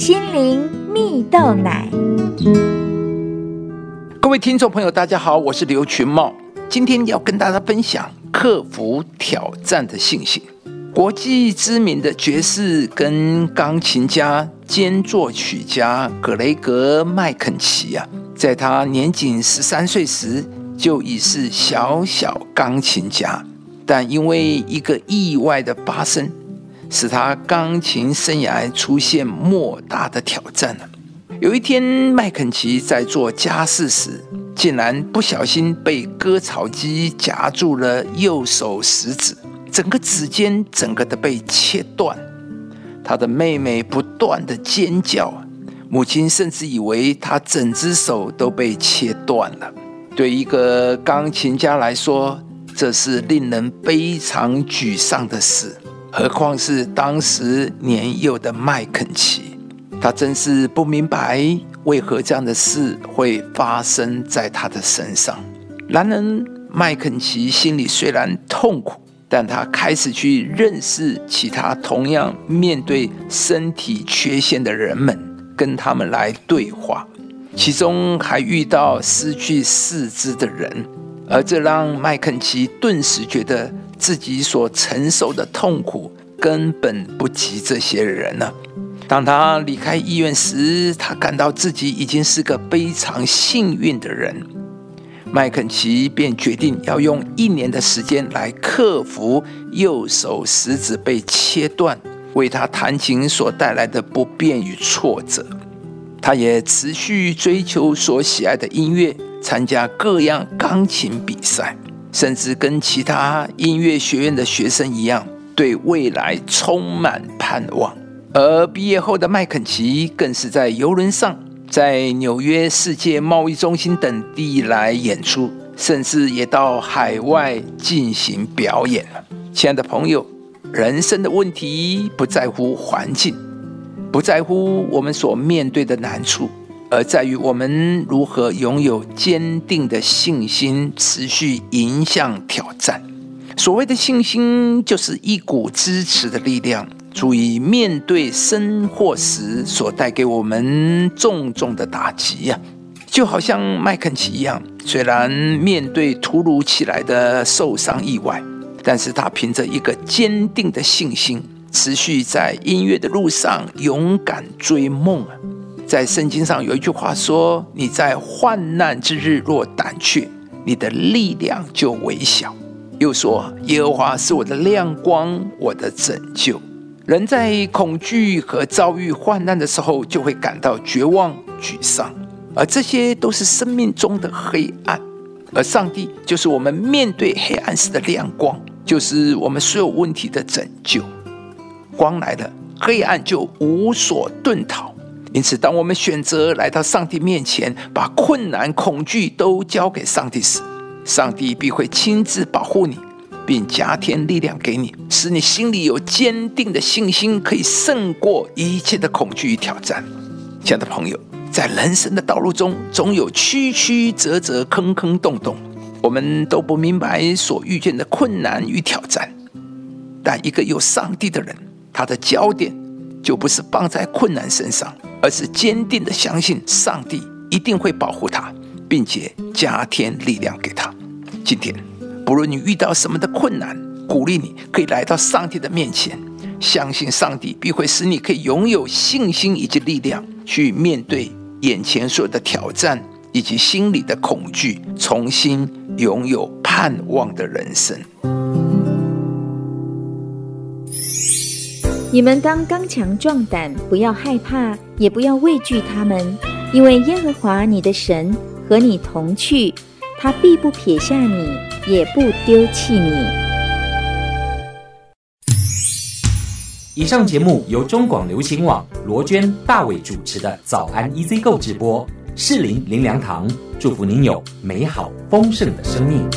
心灵蜜豆奶。各位听众朋友，大家好，我是刘群茂，今天要跟大家分享克服挑战的信心。国际知名的爵士跟钢琴家兼作曲家格雷格麦肯齐啊，在他年仅十三岁时就已是小小钢琴家，但因为一个意外的发生，使他钢琴生涯出现莫大的挑战。有一天，麦肯齐在做家事时，竟然不小心被割草机夹住了右手食指。整个指尖整个的被切断，他的妹妹不断的尖叫，母亲甚至以为他整只手都被切断了。对一个钢琴家来说，这是令人非常沮丧的事，何况是当时年幼的麦肯齐，他真是不明白为何这样的事会发生在他的身上。然而，麦肯齐心里虽然痛苦。但他开始去认识其他同样面对身体缺陷的人们，跟他们来对话，其中还遇到失去四肢的人，而这让麦肯齐顿时觉得自己所承受的痛苦根本不及这些人呢。当他离开医院时，他感到自己已经是个非常幸运的人。麦肯齐便决定要用一年的时间来克服右手食指被切断，为他弹琴所带来的不便与挫折。他也持续追求所喜爱的音乐，参加各样钢琴比赛，甚至跟其他音乐学院的学生一样，对未来充满盼望。而毕业后的麦肯齐更是在游轮上。在纽约世界贸易中心等地来演出，甚至也到海外进行表演了。亲爱的朋友，人生的问题不在乎环境，不在乎我们所面对的难处，而在于我们如何拥有坚定的信心，持续迎向挑战。所谓的信心，就是一股支持的力量。足以面对生祸时所带给我们重重的打击呀，就好像麦肯齐一样，虽然面对突如其来的受伤意外，但是他凭着一个坚定的信心，持续在音乐的路上勇敢追梦啊。在圣经上有一句话说：“你在患难之日若胆怯，你的力量就微小。”又说：“耶和华是我的亮光，我的拯救。”人在恐惧和遭遇患难的时候，就会感到绝望、沮丧，而这些都是生命中的黑暗。而上帝就是我们面对黑暗时的亮光，就是我们所有问题的拯救。光来了，黑暗就无所遁逃。因此，当我们选择来到上帝面前，把困难、恐惧都交给上帝时，上帝必会亲自保护你。并加添力量给你，使你心里有坚定的信心，可以胜过一切的恐惧与挑战。亲爱的朋友，在人生的道路中，总有曲曲折折、坑坑洞洞，我们都不明白所遇见的困难与挑战。但一个有上帝的人，他的焦点就不是放在困难身上，而是坚定的相信上帝一定会保护他，并且加添力量给他。今天。不论你遇到什么的困难，鼓励你可以来到上帝的面前，相信上帝必会使你可以拥有信心以及力量，去面对眼前所有的挑战以及心里的恐惧，重新拥有盼望的人生。你们当刚强壮胆，不要害怕，也不要畏惧他们，因为耶和华你的神和你同去，他必不撇下你。也不丢弃你。以上节目由中广流行网罗娟、大伟主持的《早安 EZ 购》直播，适林林良堂祝福您有美好丰盛的生命。